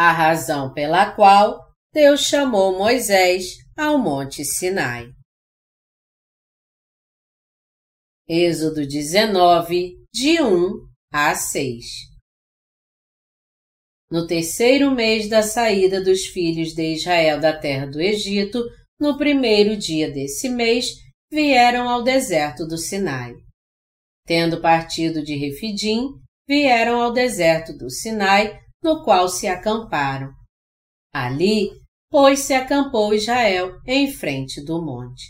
A razão pela qual Deus chamou Moisés ao Monte Sinai. Êxodo 19, de 1 a 6 No terceiro mês da saída dos filhos de Israel da terra do Egito, no primeiro dia desse mês, vieram ao deserto do Sinai. Tendo partido de Refidim, vieram ao deserto do Sinai, no qual se acamparam. Ali, pois se acampou Israel em frente do monte.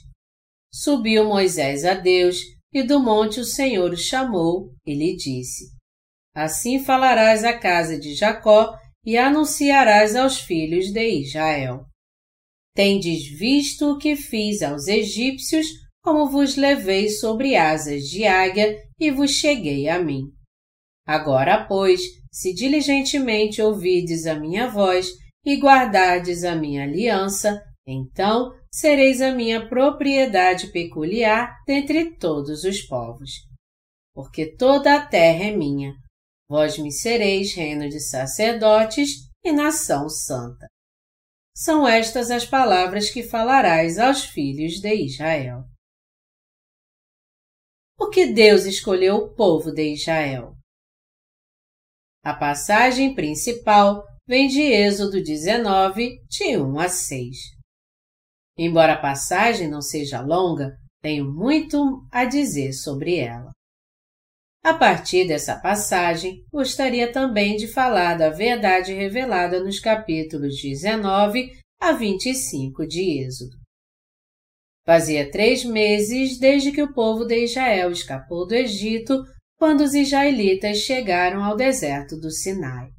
Subiu Moisés a Deus, e do monte o Senhor o chamou e lhe disse: Assim falarás à casa de Jacó e anunciarás aos filhos de Israel. Tendes visto o que fiz aos egípcios, como vos levei sobre asas de águia e vos cheguei a mim. Agora, pois, se diligentemente ouvides a minha voz e guardardes a minha aliança, então sereis a minha propriedade peculiar dentre todos os povos. Porque toda a terra é minha. Vós me sereis reino de sacerdotes e nação santa. São estas as palavras que falarás aos filhos de Israel. Por que Deus escolheu o povo de Israel? A passagem principal vem de Êxodo 19, de 1 a 6. Embora a passagem não seja longa, tenho muito a dizer sobre ela. A partir dessa passagem, gostaria também de falar da verdade revelada nos capítulos 19 a 25 de Êxodo. Fazia três meses desde que o povo de Israel escapou do Egito, quando os israelitas chegaram ao deserto do Sinai.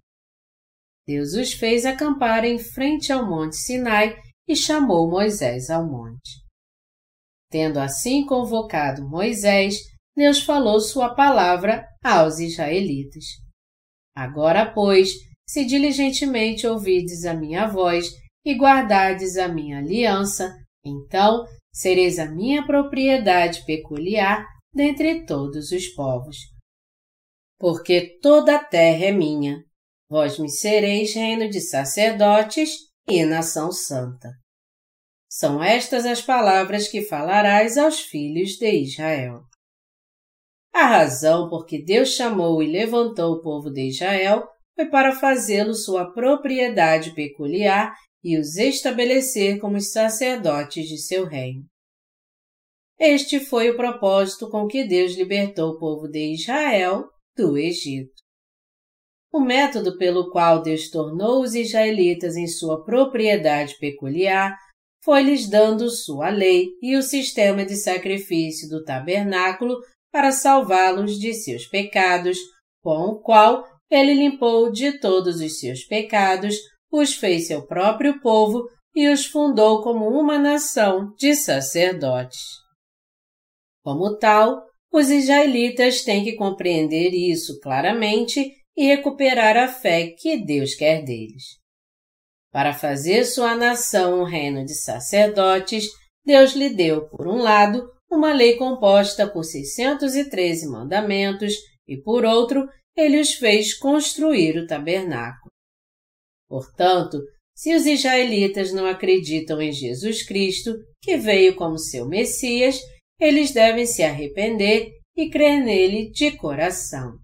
Deus os fez acampar em frente ao Monte Sinai e chamou Moisés ao monte. Tendo assim convocado Moisés, Deus falou sua palavra aos israelitas. Agora, pois, se diligentemente ouvides a minha voz e guardardes a minha aliança, então sereis a minha propriedade peculiar dentre todos os povos. Porque toda a terra é minha, vós me sereis reino de sacerdotes e nação santa. São estas as palavras que falarás aos filhos de Israel. A razão por que Deus chamou e levantou o povo de Israel foi para fazê-lo sua propriedade peculiar e os estabelecer como sacerdotes de seu reino. Este foi o propósito com que Deus libertou o povo de Israel do Egito. O método pelo qual Deus tornou os israelitas em sua propriedade peculiar foi-lhes dando sua lei e o sistema de sacrifício do tabernáculo para salvá-los de seus pecados, com o qual ele limpou de todos os seus pecados, os fez seu próprio povo e os fundou como uma nação de sacerdotes. Como tal, os israelitas têm que compreender isso claramente e recuperar a fé que Deus quer deles. Para fazer sua nação um reino de sacerdotes, Deus lhe deu, por um lado, uma lei composta por 613 mandamentos e, por outro, ele os fez construir o tabernáculo. Portanto, se os israelitas não acreditam em Jesus Cristo, que veio como seu Messias, eles devem se arrepender e crer nele de coração.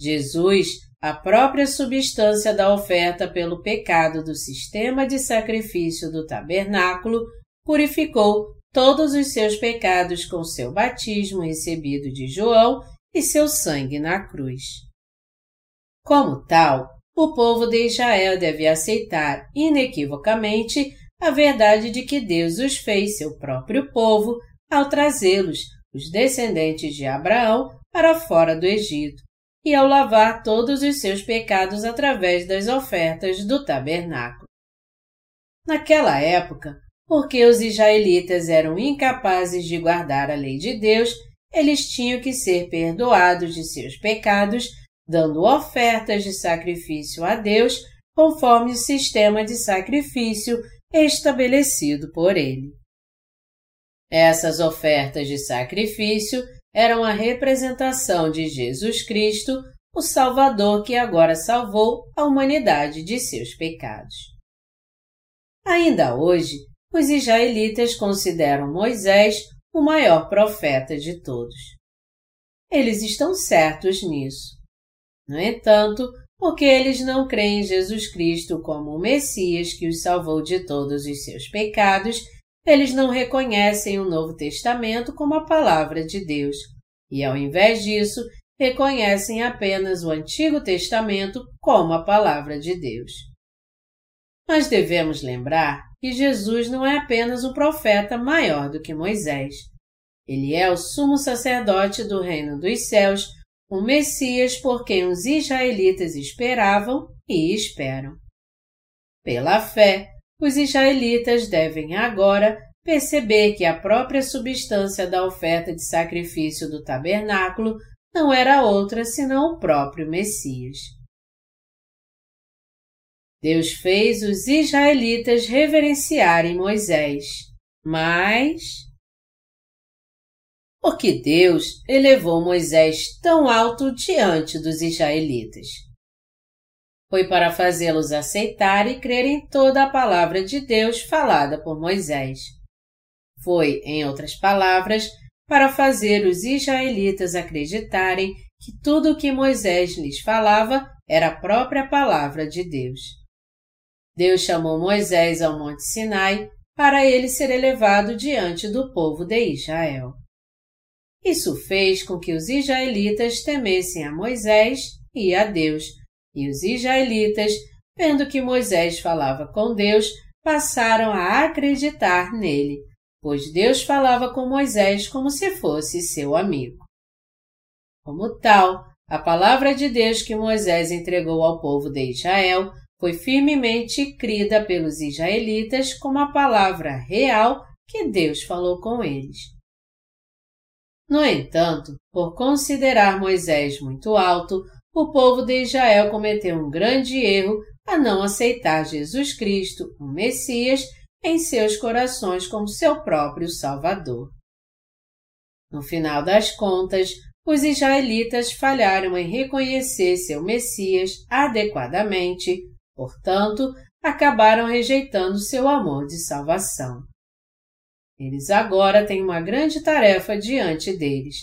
Jesus, a própria substância da oferta pelo pecado do sistema de sacrifício do tabernáculo, purificou todos os seus pecados com seu batismo recebido de João e seu sangue na cruz. Como tal, o povo de Israel deve aceitar inequivocamente a verdade de que Deus os fez seu próprio povo ao trazê-los, os descendentes de Abraão, para fora do Egito, e ao lavar todos os seus pecados através das ofertas do tabernáculo. Naquela época, porque os israelitas eram incapazes de guardar a lei de Deus, eles tinham que ser perdoados de seus pecados, dando ofertas de sacrifício a Deus conforme o sistema de sacrifício estabelecido por ele. Essas ofertas de sacrifício eram a representação de Jesus Cristo, o Salvador que agora salvou a humanidade de seus pecados. Ainda hoje, os israelitas consideram Moisés o maior profeta de todos. Eles estão certos nisso. No entanto, porque eles não creem em Jesus Cristo como o Messias que os salvou de todos os seus pecados, eles não reconhecem o Novo Testamento como a palavra de Deus, e ao invés disso, reconhecem apenas o Antigo Testamento como a palavra de Deus. Mas devemos lembrar que Jesus não é apenas um profeta maior do que Moisés. Ele é o sumo sacerdote do reino dos céus, o Messias por quem os israelitas esperavam e esperam. Pela fé, os israelitas devem agora perceber que a própria substância da oferta de sacrifício do tabernáculo não era outra senão o próprio Messias. Deus fez os israelitas reverenciarem Moisés, mas. Por que Deus elevou Moisés tão alto diante dos israelitas? Foi para fazê-los aceitar e crer em toda a palavra de Deus falada por Moisés. Foi, em outras palavras, para fazer os israelitas acreditarem que tudo o que Moisés lhes falava era a própria palavra de Deus. Deus chamou Moisés ao Monte Sinai para ele ser elevado diante do povo de Israel. Isso fez com que os israelitas temessem a Moisés e a Deus, e os israelitas, vendo que Moisés falava com Deus, passaram a acreditar nele, pois Deus falava com Moisés como se fosse seu amigo. Como tal, a palavra de Deus que Moisés entregou ao povo de Israel foi firmemente crida pelos israelitas como a palavra real que Deus falou com eles. No entanto, por considerar Moisés muito alto, o povo de Israel cometeu um grande erro a não aceitar Jesus Cristo, o Messias, em seus corações como seu próprio Salvador. No final das contas, os israelitas falharam em reconhecer seu Messias adequadamente, portanto, acabaram rejeitando seu amor de salvação. Eles agora têm uma grande tarefa diante deles,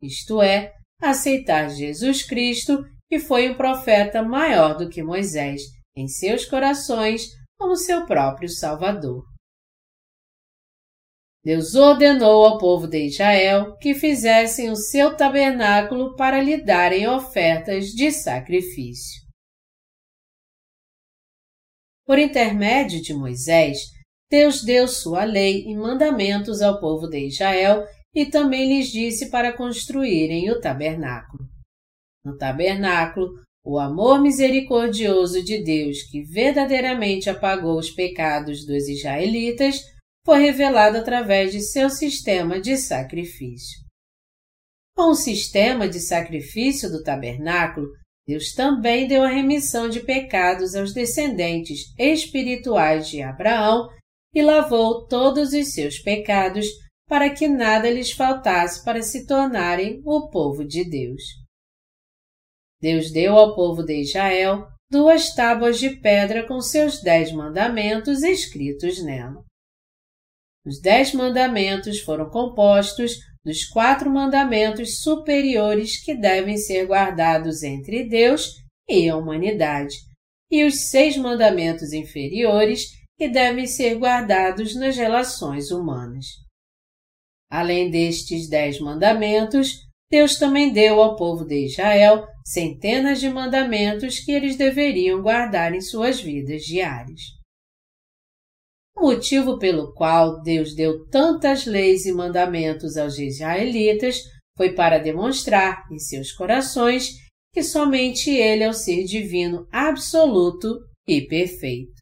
isto é, aceitar Jesus Cristo, que foi um profeta maior do que Moisés, em seus corações como seu próprio Salvador. Deus ordenou ao povo de Israel que fizessem o seu tabernáculo para lhe darem ofertas de sacrifício. Por intermédio de Moisés, Deus deu sua lei e mandamentos ao povo de Israel e também lhes disse para construírem o tabernáculo. No tabernáculo, o amor misericordioso de Deus, que verdadeiramente apagou os pecados dos israelitas, foi revelado através de seu sistema de sacrifício. Com o sistema de sacrifício do tabernáculo, Deus também deu a remissão de pecados aos descendentes espirituais de Abraão e lavou todos os seus pecados para que nada lhes faltasse para se tornarem o povo de Deus. Deus deu ao povo de Israel duas tábuas de pedra com seus dez mandamentos escritos nela. Os dez mandamentos foram compostos dos quatro mandamentos superiores que devem ser guardados entre Deus e a humanidade, e os seis mandamentos inferiores que devem ser guardados nas relações humanas. Além destes dez mandamentos, Deus também deu ao povo de Israel centenas de mandamentos que eles deveriam guardar em suas vidas diárias. O motivo pelo qual Deus deu tantas leis e mandamentos aos israelitas foi para demonstrar em seus corações que somente Ele é o ser divino absoluto e perfeito.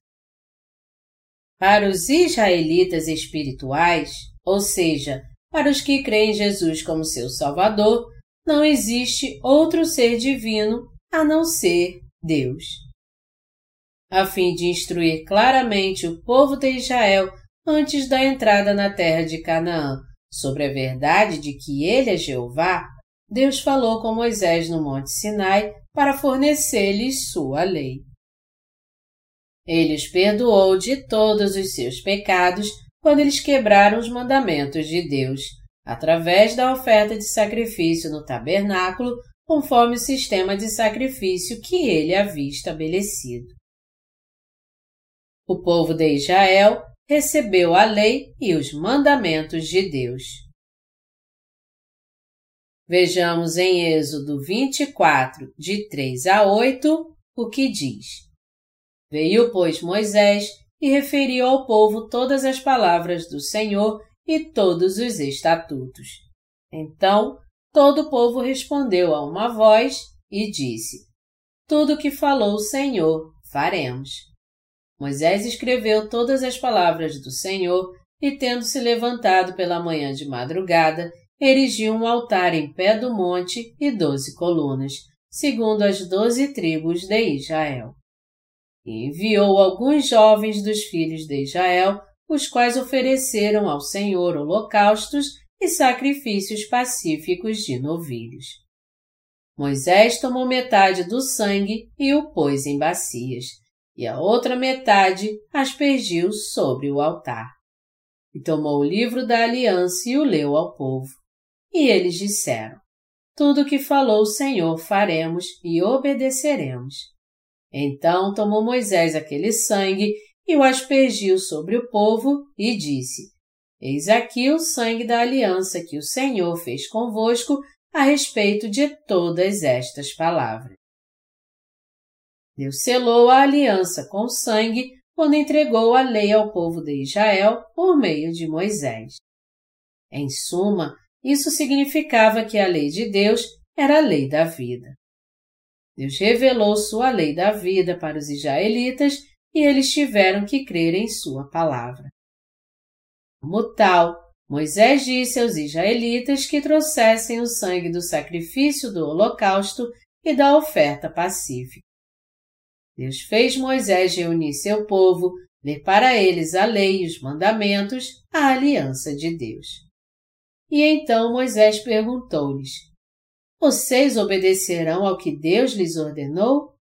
Para os israelitas espirituais, ou seja, para os que creem em Jesus como seu Salvador, não existe outro ser divino a não ser Deus. A fim de instruir claramente o povo de Israel antes da entrada na terra de Canaã sobre a verdade de que ele é Jeová, Deus falou com Moisés no Monte Sinai para fornecer-lhes sua lei. Ele os perdoou de todos os seus pecados quando eles quebraram os mandamentos de Deus, através da oferta de sacrifício no tabernáculo, conforme o sistema de sacrifício que ele havia estabelecido. O povo de Israel recebeu a lei e os mandamentos de Deus. Vejamos em Êxodo 24, de 3 a 8, o que diz. Veio, pois, Moisés e referiu ao povo todas as palavras do Senhor e todos os estatutos. Então, todo o povo respondeu a uma voz e disse: Tudo o que falou o Senhor, faremos. Moisés escreveu todas as palavras do Senhor e, tendo se levantado pela manhã de madrugada, erigiu um altar em pé do monte e doze colunas, segundo as doze tribos de Israel e enviou alguns jovens dos filhos de Israel, os quais ofereceram ao Senhor holocaustos e sacrifícios pacíficos de novilhos. Moisés tomou metade do sangue e o pôs em bacias, e a outra metade aspergiu sobre o altar. E tomou o livro da aliança e o leu ao povo. E eles disseram: Tudo o que falou o Senhor faremos e obedeceremos. Então tomou Moisés aquele sangue e o aspergiu sobre o povo e disse: Eis aqui o sangue da aliança que o Senhor fez convosco a respeito de todas estas palavras. Deus selou a aliança com sangue quando entregou a lei ao povo de Israel por meio de Moisés. Em suma, isso significava que a lei de Deus era a lei da vida. Deus revelou sua lei da vida para os israelitas e eles tiveram que crer em sua palavra. Como tal, Moisés disse aos israelitas que trouxessem o sangue do sacrifício do holocausto e da oferta pacífica. Deus fez Moisés reunir seu povo, ler para eles a lei e os mandamentos, a aliança de Deus. E então Moisés perguntou-lhes: vocês obedecerão ao que Deus lhes ordenou?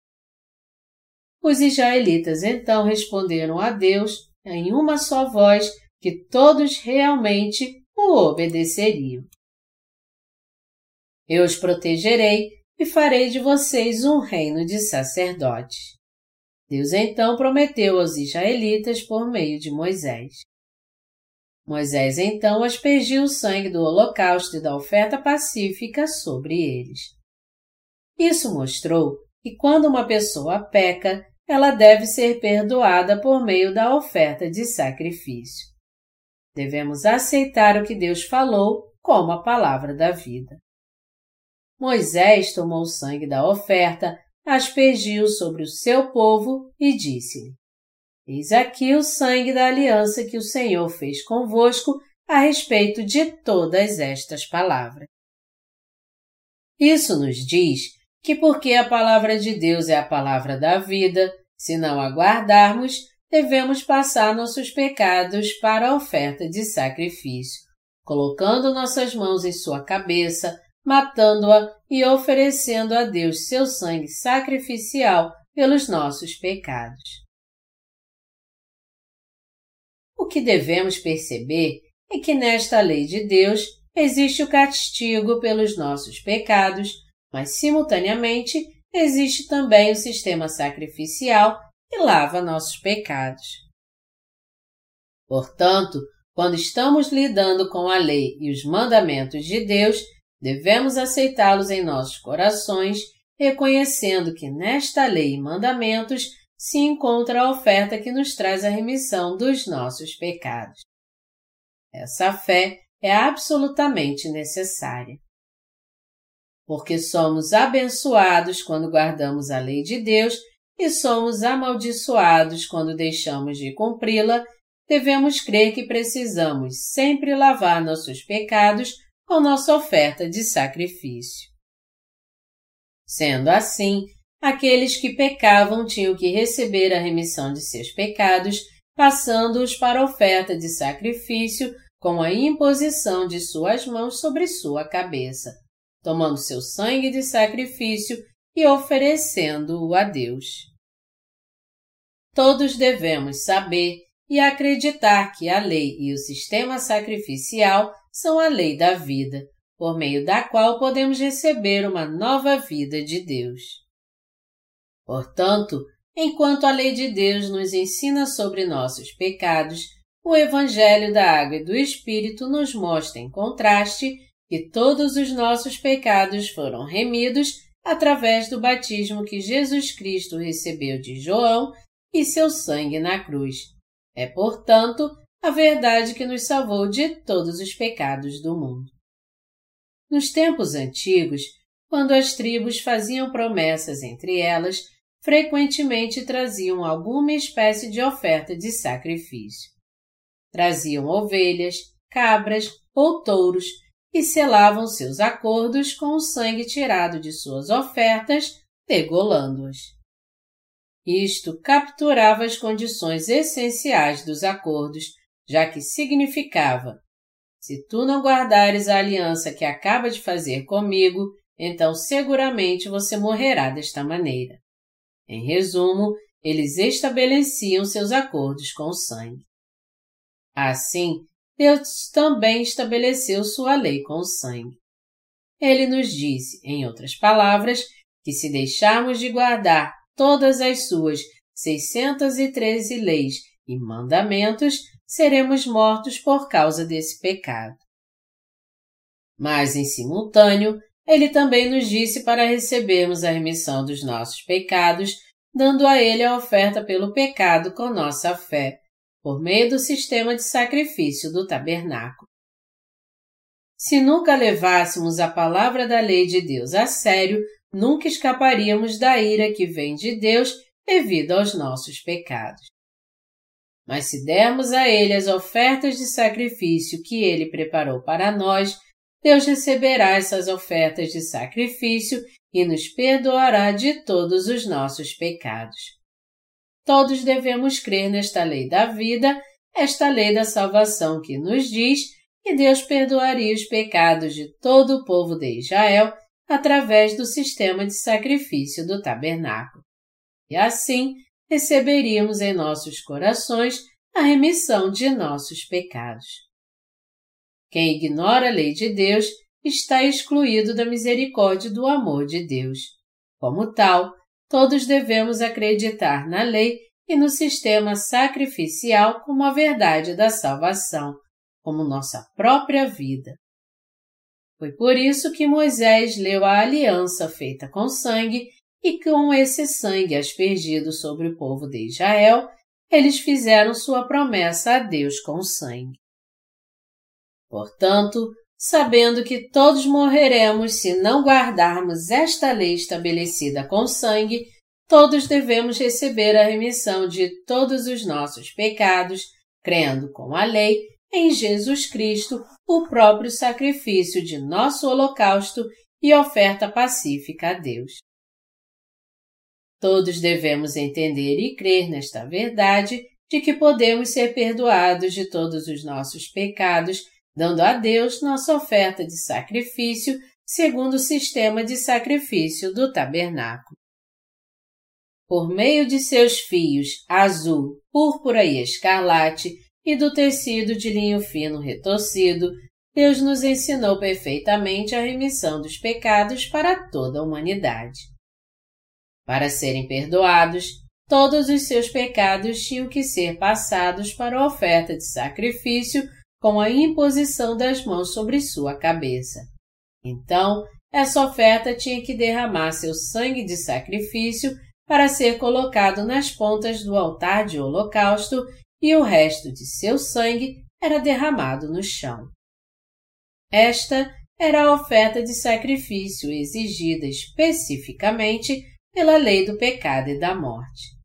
Os israelitas então responderam a Deus em uma só voz que todos realmente o obedeceriam. Eu os protegerei e farei de vocês um reino de sacerdotes. Deus então prometeu aos israelitas por meio de Moisés. Moisés então aspergiu o sangue do holocausto e da oferta pacífica sobre eles. Isso mostrou que quando uma pessoa peca, ela deve ser perdoada por meio da oferta de sacrifício. Devemos aceitar o que Deus falou como a palavra da vida. Moisés tomou o sangue da oferta, aspergiu sobre o seu povo e disse-lhe: Eis aqui o sangue da aliança que o Senhor fez convosco a respeito de todas estas palavras. Isso nos diz que, porque a palavra de Deus é a palavra da vida, se não aguardarmos, devemos passar nossos pecados para a oferta de sacrifício, colocando nossas mãos em sua cabeça, matando-a e oferecendo a Deus seu sangue sacrificial pelos nossos pecados. O que devemos perceber é que nesta lei de Deus existe o castigo pelos nossos pecados, mas simultaneamente existe também o sistema sacrificial que lava nossos pecados. Portanto, quando estamos lidando com a lei e os mandamentos de Deus, devemos aceitá-los em nossos corações, reconhecendo que nesta lei e mandamentos se encontra a oferta que nos traz a remissão dos nossos pecados. Essa fé é absolutamente necessária. Porque somos abençoados quando guardamos a lei de Deus e somos amaldiçoados quando deixamos de cumpri-la, devemos crer que precisamos sempre lavar nossos pecados com nossa oferta de sacrifício. Sendo assim, aqueles que pecavam tinham que receber a remissão de seus pecados, passando-os para oferta de sacrifício com a imposição de suas mãos sobre sua cabeça, tomando seu sangue de sacrifício e oferecendo-o a Deus. Todos devemos saber e acreditar que a lei e o sistema sacrificial são a lei da vida, por meio da qual podemos receber uma nova vida de Deus. Portanto, enquanto a lei de Deus nos ensina sobre nossos pecados, o Evangelho da Água e do Espírito nos mostra em contraste que todos os nossos pecados foram remidos através do batismo que Jesus Cristo recebeu de João e seu sangue na cruz. É, portanto, a verdade que nos salvou de todos os pecados do mundo. Nos tempos antigos, quando as tribos faziam promessas entre elas, frequentemente traziam alguma espécie de oferta de sacrifício. Traziam ovelhas, cabras ou touros e selavam seus acordos com o sangue tirado de suas ofertas, degolando-as. Isto capturava as condições essenciais dos acordos, já que significava: se tu não guardares a aliança que acaba de fazer comigo, então seguramente você morrerá desta maneira. Em resumo, eles estabeleciam seus acordos com o sangue. Assim, Deus também estabeleceu sua lei com o sangue. Ele nos disse, em outras palavras, que se deixarmos de guardar todas as suas 613 leis e mandamentos, seremos mortos por causa desse pecado. Mas, em simultâneo, ele também nos disse para recebermos a remissão dos nossos pecados, dando a ele a oferta pelo pecado com nossa fé, por meio do sistema de sacrifício do tabernáculo. Se nunca levássemos a palavra da lei de Deus a sério, nunca escaparíamos da ira que vem de Deus devido aos nossos pecados. Mas se dermos a Ele as ofertas de sacrifício que Ele preparou para nós, Deus receberá essas ofertas de sacrifício e nos perdoará de todos os nossos pecados. Todos devemos crer nesta lei da vida, esta lei da salvação que nos diz que Deus perdoaria os pecados de todo o povo de Israel através do sistema de sacrifício do tabernáculo. E assim receberíamos em nossos corações a remissão de nossos pecados. Quem ignora a lei de Deus está excluído da misericórdia do amor de Deus. Como tal, todos devemos acreditar na lei e no sistema sacrificial como a verdade da salvação, como nossa própria vida. Foi por isso que Moisés leu a aliança feita com sangue e com esse sangue aspergido sobre o povo de Israel, eles fizeram sua promessa a Deus com sangue. Portanto, sabendo que todos morreremos se não guardarmos esta lei estabelecida com sangue, todos devemos receber a remissão de todos os nossos pecados, crendo com a lei em Jesus Cristo, o próprio sacrifício de nosso holocausto e oferta pacífica a Deus. Todos devemos entender e crer nesta verdade de que podemos ser perdoados de todos os nossos pecados, dando a Deus nossa oferta de sacrifício segundo o sistema de sacrifício do tabernáculo. Por meio de seus fios azul, púrpura e escarlate, e do tecido de linho fino retorcido, Deus nos ensinou perfeitamente a remissão dos pecados para toda a humanidade. Para serem perdoados, todos os seus pecados tinham que ser passados para a oferta de sacrifício com a imposição das mãos sobre sua cabeça. Então, essa oferta tinha que derramar seu sangue de sacrifício para ser colocado nas pontas do altar de holocausto e o resto de seu sangue era derramado no chão. Esta era a oferta de sacrifício exigida especificamente pela lei do pecado e da morte.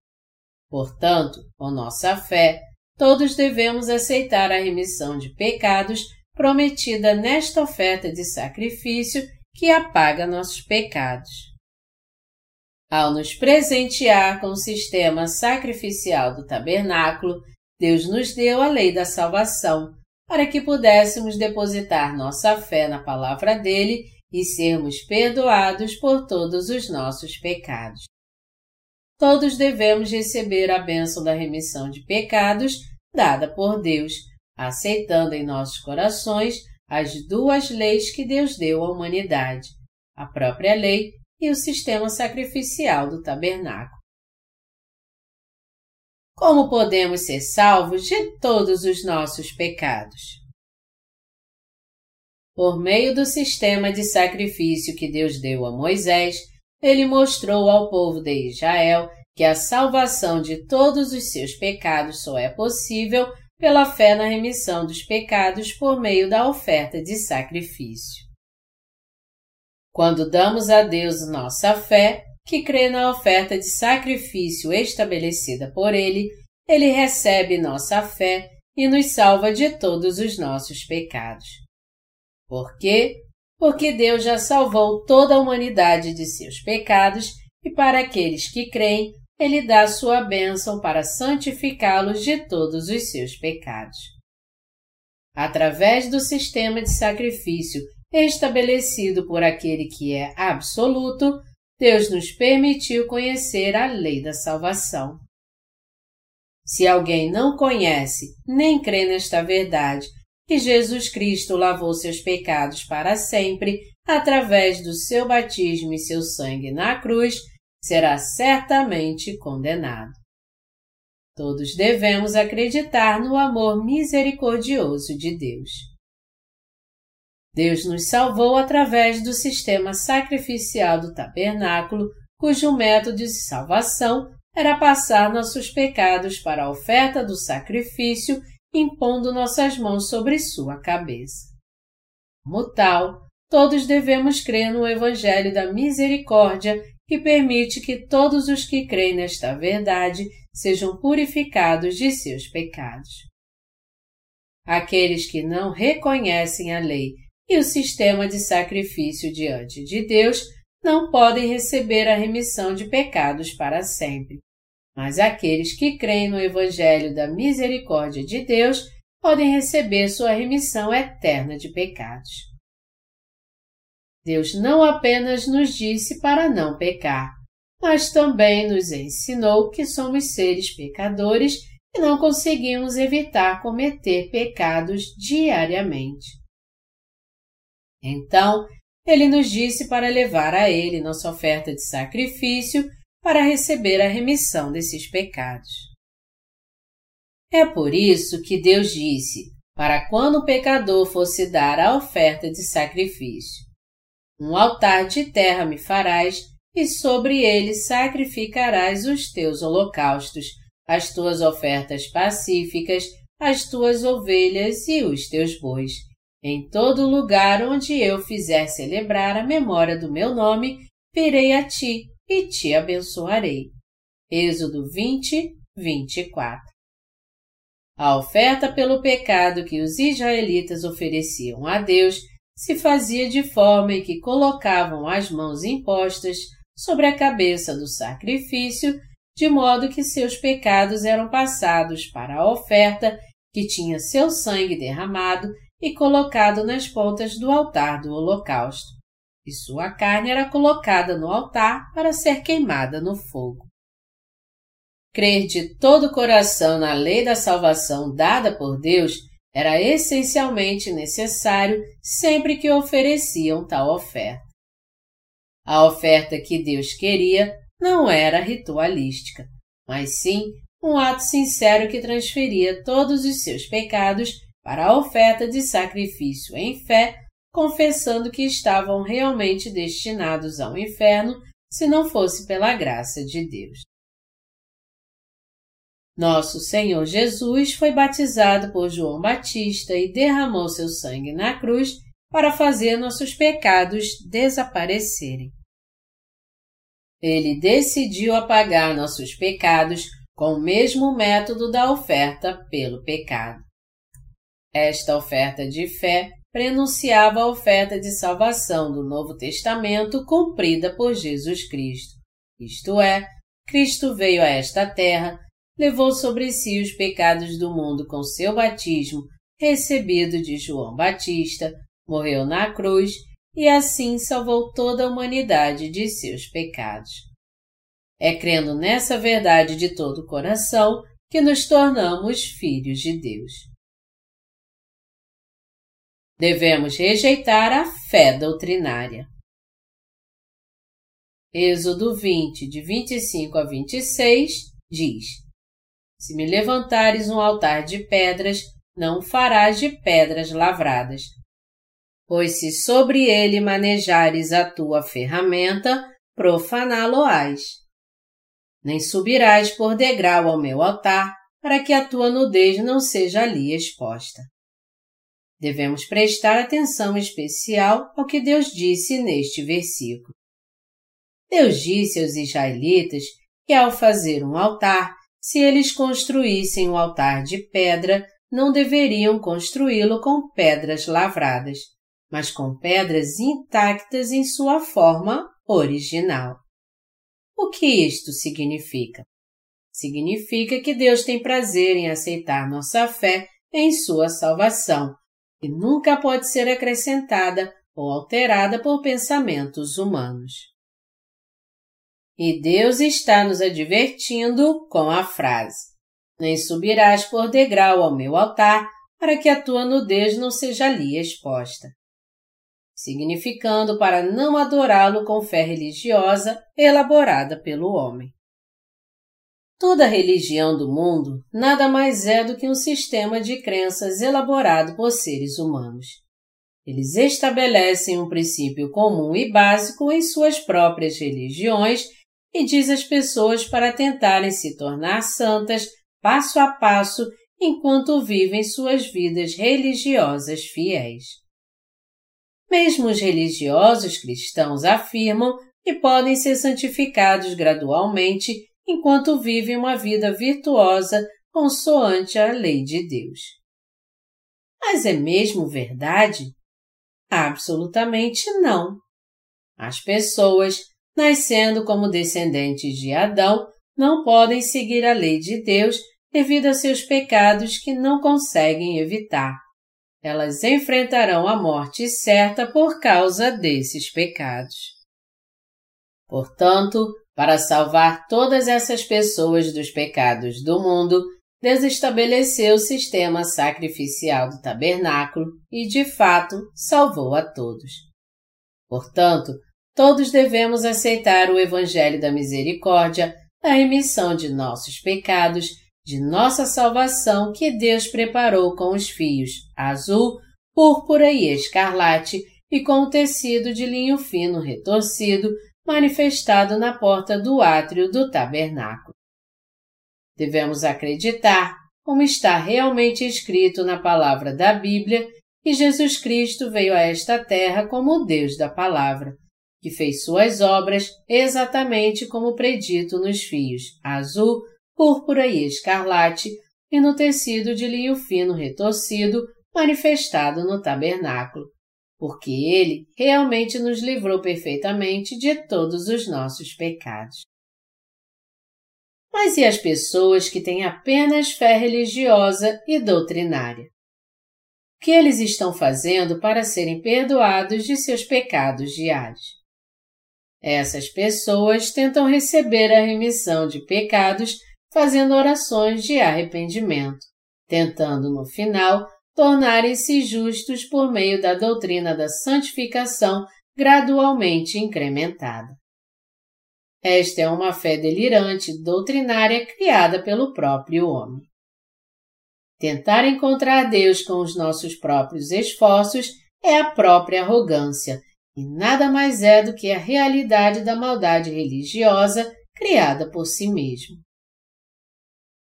Portanto, com nossa fé, todos devemos aceitar a remissão de pecados prometida nesta oferta de sacrifício que apaga nossos pecados. Ao nos presentear com o sistema sacrificial do tabernáculo, Deus nos deu a lei da salvação, para que pudéssemos depositar nossa fé na palavra dele e sermos perdoados por todos os nossos pecados. Todos devemos receber a bênção da remissão de pecados dada por Deus, aceitando em nossos corações as duas leis que Deus deu à humanidade, a própria lei e o sistema sacrificial do tabernáculo. Como podemos ser salvos de todos os nossos pecados? Por meio do sistema de sacrifício que Deus deu a Moisés, ele mostrou ao povo de Israel que a salvação de todos os seus pecados só é possível pela fé na remissão dos pecados por meio da oferta de sacrifício. Quando damos a Deus nossa fé, que crê na oferta de sacrifício estabelecida por Ele, Ele recebe nossa fé e nos salva de todos os nossos pecados. Por quê? Porque Deus já salvou toda a humanidade de seus pecados e para aqueles que creem, Ele dá sua bênção para santificá-los de todos os seus pecados. Através do sistema de sacrifício estabelecido por aquele que é absoluto, Deus nos permitiu conhecer a lei da salvação. Se alguém não conhece nem crê nesta verdade, que Jesus Cristo lavou seus pecados para sempre através do seu batismo e seu sangue na cruz, será certamente condenado. Todos devemos acreditar no amor misericordioso de Deus. Deus nos salvou através do sistema sacrificial do tabernáculo, cujo método de salvação era passar nossos pecados para a oferta do sacrifício, impondo nossas mãos sobre sua cabeça. Como tal, todos devemos crer no Evangelho da Misericórdia, que permite que todos os que creem nesta verdade sejam purificados de seus pecados. Aqueles que não reconhecem a lei e o sistema de sacrifício diante de Deus não podem receber a remissão de pecados para sempre. Mas aqueles que creem no Evangelho da Misericórdia de Deus podem receber sua remissão eterna de pecados. Deus não apenas nos disse para não pecar, mas também nos ensinou que somos seres pecadores e não conseguimos evitar cometer pecados diariamente. Então, ele nos disse para levar a ele nossa oferta de sacrifício para receber a remissão desses pecados. É por isso que Deus disse: para quando o pecador fosse dar a oferta de sacrifício. Um altar de terra me farás, e sobre ele sacrificarás os teus holocaustos, as tuas ofertas pacíficas, as tuas ovelhas e os teus bois em todo lugar onde eu fizer celebrar a memória do meu nome, virei a ti e te abençoarei. Êxodo 20, 24. A oferta pelo pecado que os israelitas ofereciam a Deus se fazia de forma em que colocavam as mãos impostas sobre a cabeça do sacrifício, de modo que seus pecados eram passados para a oferta que tinha seu sangue derramado e colocado nas pontas do altar do holocausto, e sua carne era colocada no altar para ser queimada no fogo. Crer de todo o coração na lei da salvação dada por Deus era essencialmente necessário sempre que ofereciam tal oferta. A oferta que Deus queria não era ritualística, mas sim um ato sincero que transferia todos os seus pecados para a oferta de sacrifício em fé, confessando que estavam realmente destinados ao inferno se não fosse pela graça de Deus. Nosso Senhor Jesus foi batizado por João Batista e derramou seu sangue na cruz para fazer nossos pecados desaparecerem. Ele decidiu apagar nossos pecados com o mesmo método da oferta pelo pecado. Esta oferta de fé prenunciava a oferta de salvação do Novo Testamento cumprida por Jesus Cristo. Isto é, Cristo veio a esta terra, levou sobre si os pecados do mundo com seu batismo, recebido de João Batista, morreu na cruz e assim salvou toda a humanidade de seus pecados. É crendo nessa verdade de todo o coração que nos tornamos filhos de Deus. Devemos rejeitar a fé doutrinária. Êxodo 20, de 25 a 26, diz: Se me levantares um altar de pedras, não farás de pedras lavradas. Pois se sobre ele manejares a tua ferramenta, profaná-lo-ás. Nem subirás por degrau ao meu altar, para que a tua nudez não seja ali exposta. Devemos prestar atenção especial ao que Deus disse neste versículo. Deus disse aos israelitas que ao fazer um altar, se eles construíssem um altar de pedra, não deveriam construí-lo com pedras lavradas, mas com pedras intactas em sua forma original. O que isto significa? Significa que Deus tem prazer em aceitar nossa fé em sua salvação, e nunca pode ser acrescentada ou alterada por pensamentos humanos. E Deus está nos advertindo com a frase: nem subirás por degrau ao meu altar, para que a tua nudez não seja ali exposta. Significando para não adorá-lo com fé religiosa elaborada pelo homem. Toda religião do mundo nada mais é do que um sistema de crenças elaborado por seres humanos. Eles estabelecem um princípio comum e básico em suas próprias religiões e diz às pessoas para tentarem se tornar santas passo a passo enquanto vivem suas vidas religiosas fiéis. Mesmo os religiosos cristãos afirmam que podem ser santificados gradualmente enquanto vivem uma vida virtuosa consoante a lei de Deus. Mas é mesmo verdade? Absolutamente não. As pessoas, nascendo como descendentes de Adão, não podem seguir a lei de Deus devido a seus pecados que não conseguem evitar. Elas enfrentarão a morte certa por causa desses pecados. Portanto, para salvar todas essas pessoas dos pecados do mundo, Deus estabeleceu o sistema sacrificial do tabernáculo e, de fato, salvou a todos. Portanto, todos devemos aceitar o Evangelho da Misericórdia, a remissão de nossos pecados de nossa salvação que Deus preparou com os fios azul, púrpura e escarlate e com o tecido de linho fino retorcido manifestado na porta do átrio do tabernáculo. Devemos acreditar, como está realmente escrito na palavra da Bíblia, que Jesus Cristo veio a esta terra como o Deus da palavra, que fez suas obras exatamente como predito nos fios azul, púrpura e escarlate, e no tecido de linho fino retorcido manifestado no tabernáculo, porque ele realmente nos livrou perfeitamente de todos os nossos pecados. Mas e as pessoas que têm apenas fé religiosa e doutrinária? O que eles estão fazendo para serem perdoados de seus pecados diários? Essas pessoas tentam receber a remissão de pecados fazendo orações de arrependimento, tentando no final tornarem-se justos por meio da doutrina da santificação gradualmente incrementada. Esta é uma fé delirante doutrinária criada pelo próprio homem. Tentar encontrar Deus com os nossos próprios esforços é a própria arrogância e nada mais é do que a realidade da maldade religiosa criada por si mesmo.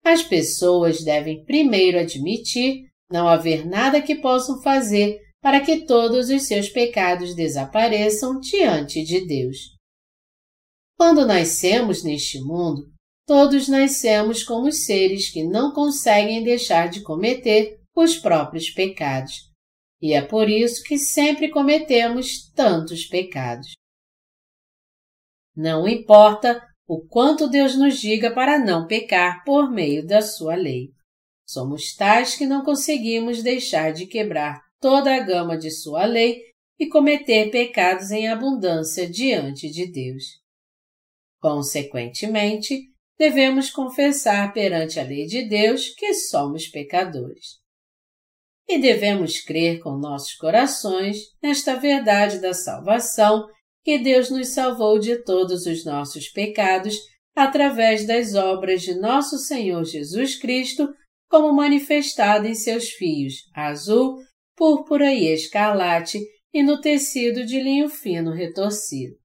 As pessoas devem primeiro admitir não haver nada que possam fazer para que todos os seus pecados desapareçam diante de Deus. Quando nascemos neste mundo, todos nascemos como seres que não conseguem deixar de cometer os próprios pecados. E é por isso que sempre cometemos tantos pecados. Não importa o quanto Deus nos diga para não pecar por meio da sua lei. Somos tais que não conseguimos deixar de quebrar toda a gama de sua lei e cometer pecados em abundância diante de Deus. Consequentemente, devemos confessar perante a lei de Deus que somos pecadores. E devemos crer com nossos corações nesta verdade da salvação que Deus nos salvou de todos os nossos pecados através das obras de nosso Senhor Jesus Cristo, como manifestado em seus fios azul, púrpura e escarlate e no tecido de linho fino retorcido.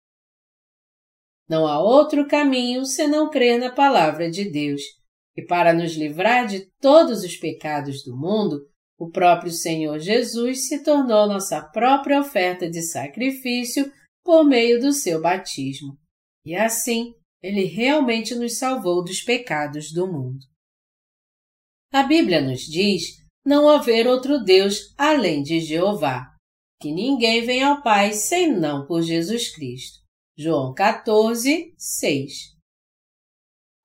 Não há outro caminho senão crer na palavra de Deus, e para nos livrar de todos os pecados do mundo, o próprio Senhor Jesus se tornou nossa própria oferta de sacrifício por meio do seu batismo. E assim, ele realmente nos salvou dos pecados do mundo. A Bíblia nos diz não haver outro Deus além de Jeová, que ninguém vem ao Pai senão por Jesus Cristo. João 14, 6.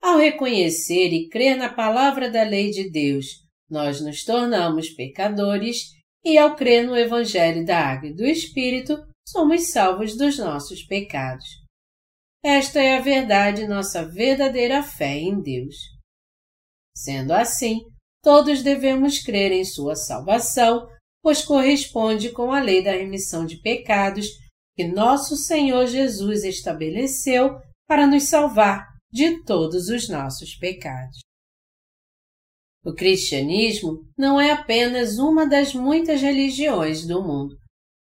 Ao reconhecer e crer na palavra da lei de Deus, nós nos tornamos pecadores e ao crer no Evangelho da Água e do Espírito, somos salvos dos nossos pecados. Esta é a verdade nossa verdadeira fé em Deus. Sendo assim, todos devemos crer em sua salvação, pois corresponde com a lei da remissão de pecados que nosso Senhor Jesus estabeleceu para nos salvar de todos os nossos pecados. O cristianismo não é apenas uma das muitas religiões do mundo,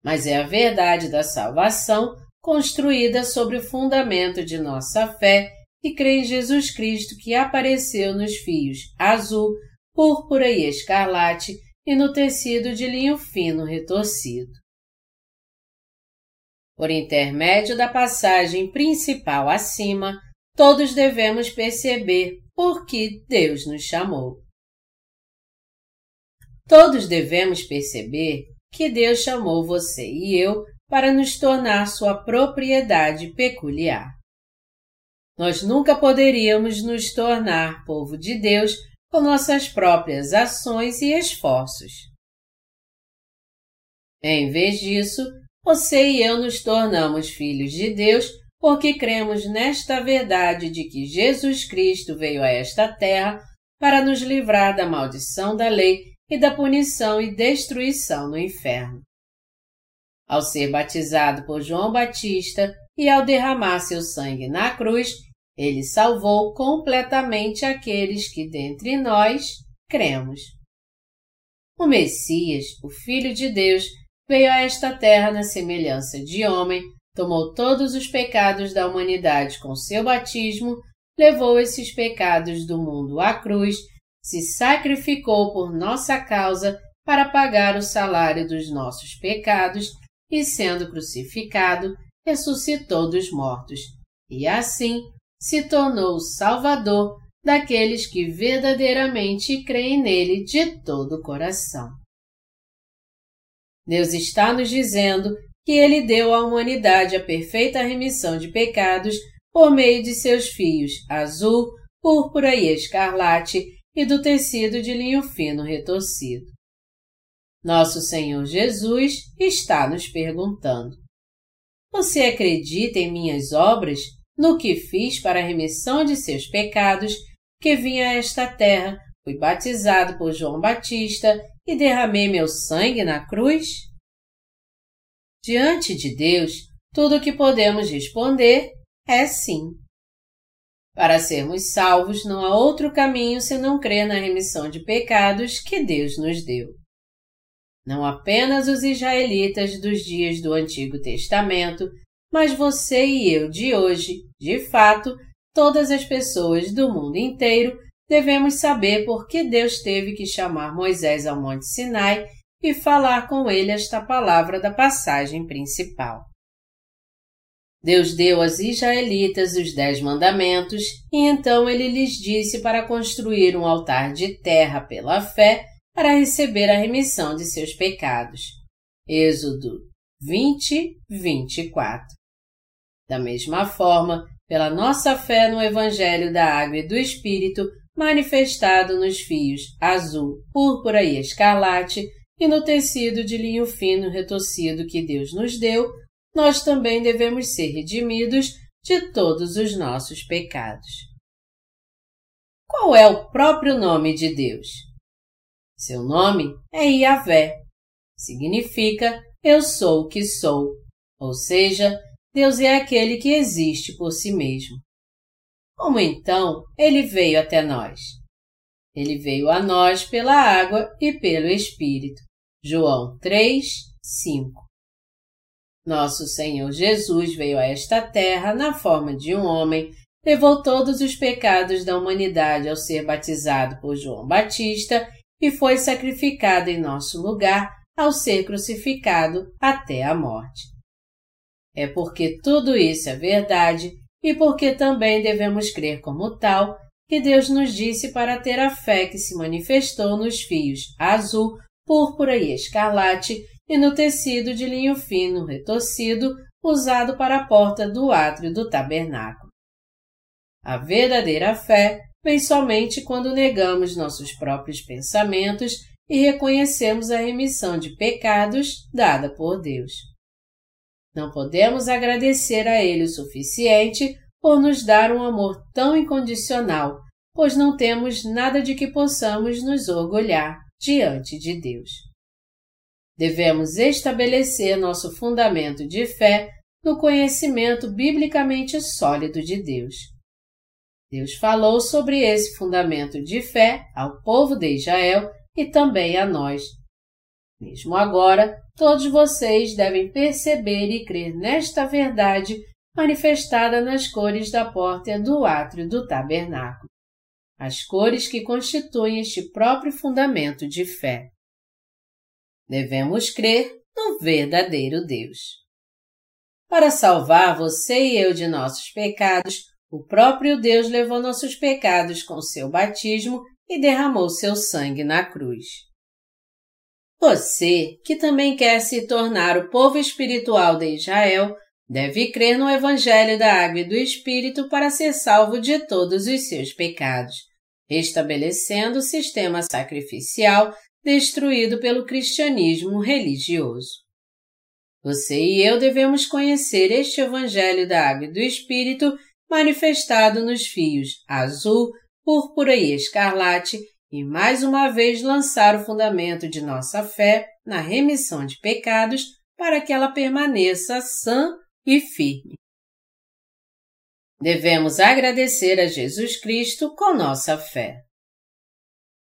mas é a verdade da salvação construída sobre o fundamento de nossa fé e crê em Jesus Cristo que apareceu nos fios azul, púrpura e escarlate e no tecido de linho fino retorcido. Por intermédio da passagem principal acima, todos devemos perceber por que Deus nos chamou. Todos devemos perceber que Deus chamou você e eu para nos tornar sua propriedade peculiar. Nós nunca poderíamos nos tornar povo de Deus com nossas próprias ações e esforços. Em vez disso, você e eu nos tornamos filhos de Deus porque cremos nesta verdade de que Jesus Cristo veio a esta terra para nos livrar da maldição da lei e da punição e destruição no inferno. Ao ser batizado por João Batista e ao derramar seu sangue na cruz, ele salvou completamente aqueles que dentre nós cremos. O Messias, o Filho de Deus, veio a esta terra na semelhança de homem, tomou todos os pecados da humanidade com seu batismo, levou esses pecados do mundo à cruz se sacrificou por nossa causa para pagar o salário dos nossos pecados e, sendo crucificado, ressuscitou dos mortos, e assim se tornou o Salvador daqueles que verdadeiramente creem nele de todo o coração. Deus está nos dizendo que Ele deu à humanidade a perfeita remissão de pecados por meio de seus fios azul, púrpura e escarlate e do tecido de linho fino retorcido. Nosso Senhor Jesus está nos perguntando: Você acredita em minhas obras, no que fiz para a remissão de seus pecados, que vim a esta terra, fui batizado por João Batista e derramei meu sangue na cruz? Diante de Deus, tudo o que podemos responder é sim. Para sermos salvos, não há outro caminho senão crer na remissão de pecados que Deus nos deu. Não apenas os israelitas dos dias do Antigo Testamento, mas você e eu de hoje, de fato, todas as pessoas do mundo inteiro, devemos saber por que Deus teve que chamar Moisés ao Monte Sinai e falar com ele esta palavra da passagem principal. Deus deu aos israelitas os dez mandamentos e então ele lhes disse para construir um altar de terra pela fé para receber a remissão de seus pecados. Êxodo 20, 24. Da mesma forma, pela nossa fé no Evangelho da Água e do Espírito, manifestado nos fios azul, púrpura e escarlate, e no tecido de linho fino retorcido que Deus nos deu, nós também devemos ser redimidos de todos os nossos pecados. Qual é o próprio nome de Deus? Seu nome é Yahvé. Significa eu sou o que sou, ou seja, Deus é aquele que existe por si mesmo. Como então ele veio até nós? Ele veio a nós pela água e pelo Espírito. João 3, 5 Nosso Senhor Jesus veio a esta terra na forma de um homem, levou todos os pecados da humanidade ao ser batizado por João Batista e foi sacrificado em nosso lugar ao ser crucificado até a morte. É porque tudo isso é verdade e porque também devemos crer como tal que Deus nos disse para ter a fé que se manifestou nos fios azul púrpura e escarlate e no tecido de linho fino retorcido usado para a porta do átrio do tabernáculo. A verdadeira fé vem somente quando negamos nossos próprios pensamentos e reconhecemos a remissão de pecados dada por Deus. Não podemos agradecer a Ele o suficiente por nos dar um amor tão incondicional, pois não temos nada de que possamos nos orgulhar diante de Deus. Devemos estabelecer nosso fundamento de fé no conhecimento biblicamente sólido de Deus. Deus falou sobre esse fundamento de fé ao povo de Israel e também a nós. Mesmo agora, todos vocês devem perceber e crer nesta verdade manifestada nas cores da porta do átrio do tabernáculo as cores que constituem este próprio fundamento de fé. Devemos crer no verdadeiro Deus. Para salvar você e eu de nossos pecados, o próprio Deus levou nossos pecados com seu batismo e derramou seu sangue na cruz. Você, que também quer se tornar o povo espiritual de Israel, deve crer no Evangelho da Água e do Espírito para ser salvo de todos os seus pecados estabelecendo o sistema sacrificial destruído pelo cristianismo religioso. Você e eu devemos conhecer este Evangelho da Água e do Espírito manifestado nos fios azul, púrpura e escarlate e mais uma vez lançar o fundamento de nossa fé na remissão de pecados para que ela permaneça sã e firme. Devemos agradecer a Jesus Cristo com nossa fé.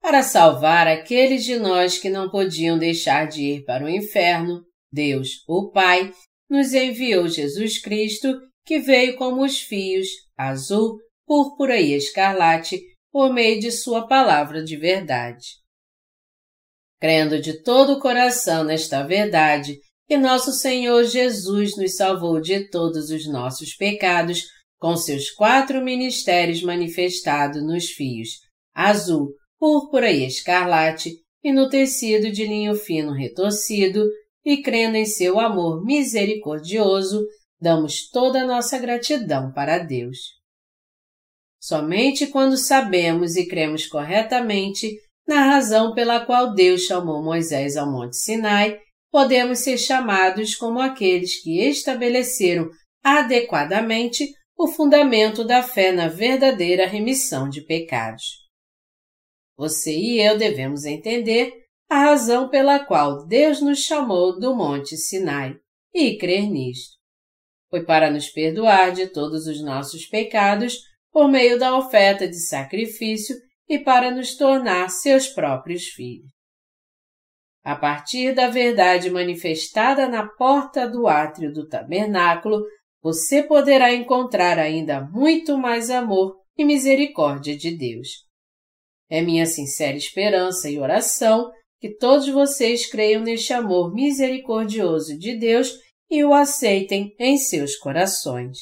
Para salvar aqueles de nós que não podiam deixar de ir para o inferno, Deus, o Pai, nos enviou Jesus Cristo, que veio como os fios azul, púrpura e escarlate por meio de Sua palavra de verdade. Crendo de todo o coração nesta verdade, que nosso Senhor Jesus nos salvou de todos os nossos pecados com seus quatro ministérios manifestados nos fios azul, púrpura e escarlate, e no tecido de linho fino retorcido, e crendo em seu amor misericordioso, damos toda a nossa gratidão para Deus. Somente quando sabemos e cremos corretamente na razão pela qual Deus chamou Moisés ao Monte Sinai, podemos ser chamados como aqueles que estabeleceram adequadamente o fundamento da fé na verdadeira remissão de pecados. Você e eu devemos entender a razão pela qual Deus nos chamou do Monte Sinai e crer nisto. Foi para nos perdoar de todos os nossos pecados por meio da oferta de sacrifício e para nos tornar seus próprios filhos. A partir da verdade manifestada na porta do átrio do tabernáculo, você poderá encontrar ainda muito mais amor e misericórdia de Deus. É minha sincera esperança e oração que todos vocês creiam neste amor misericordioso de Deus e o aceitem em seus corações.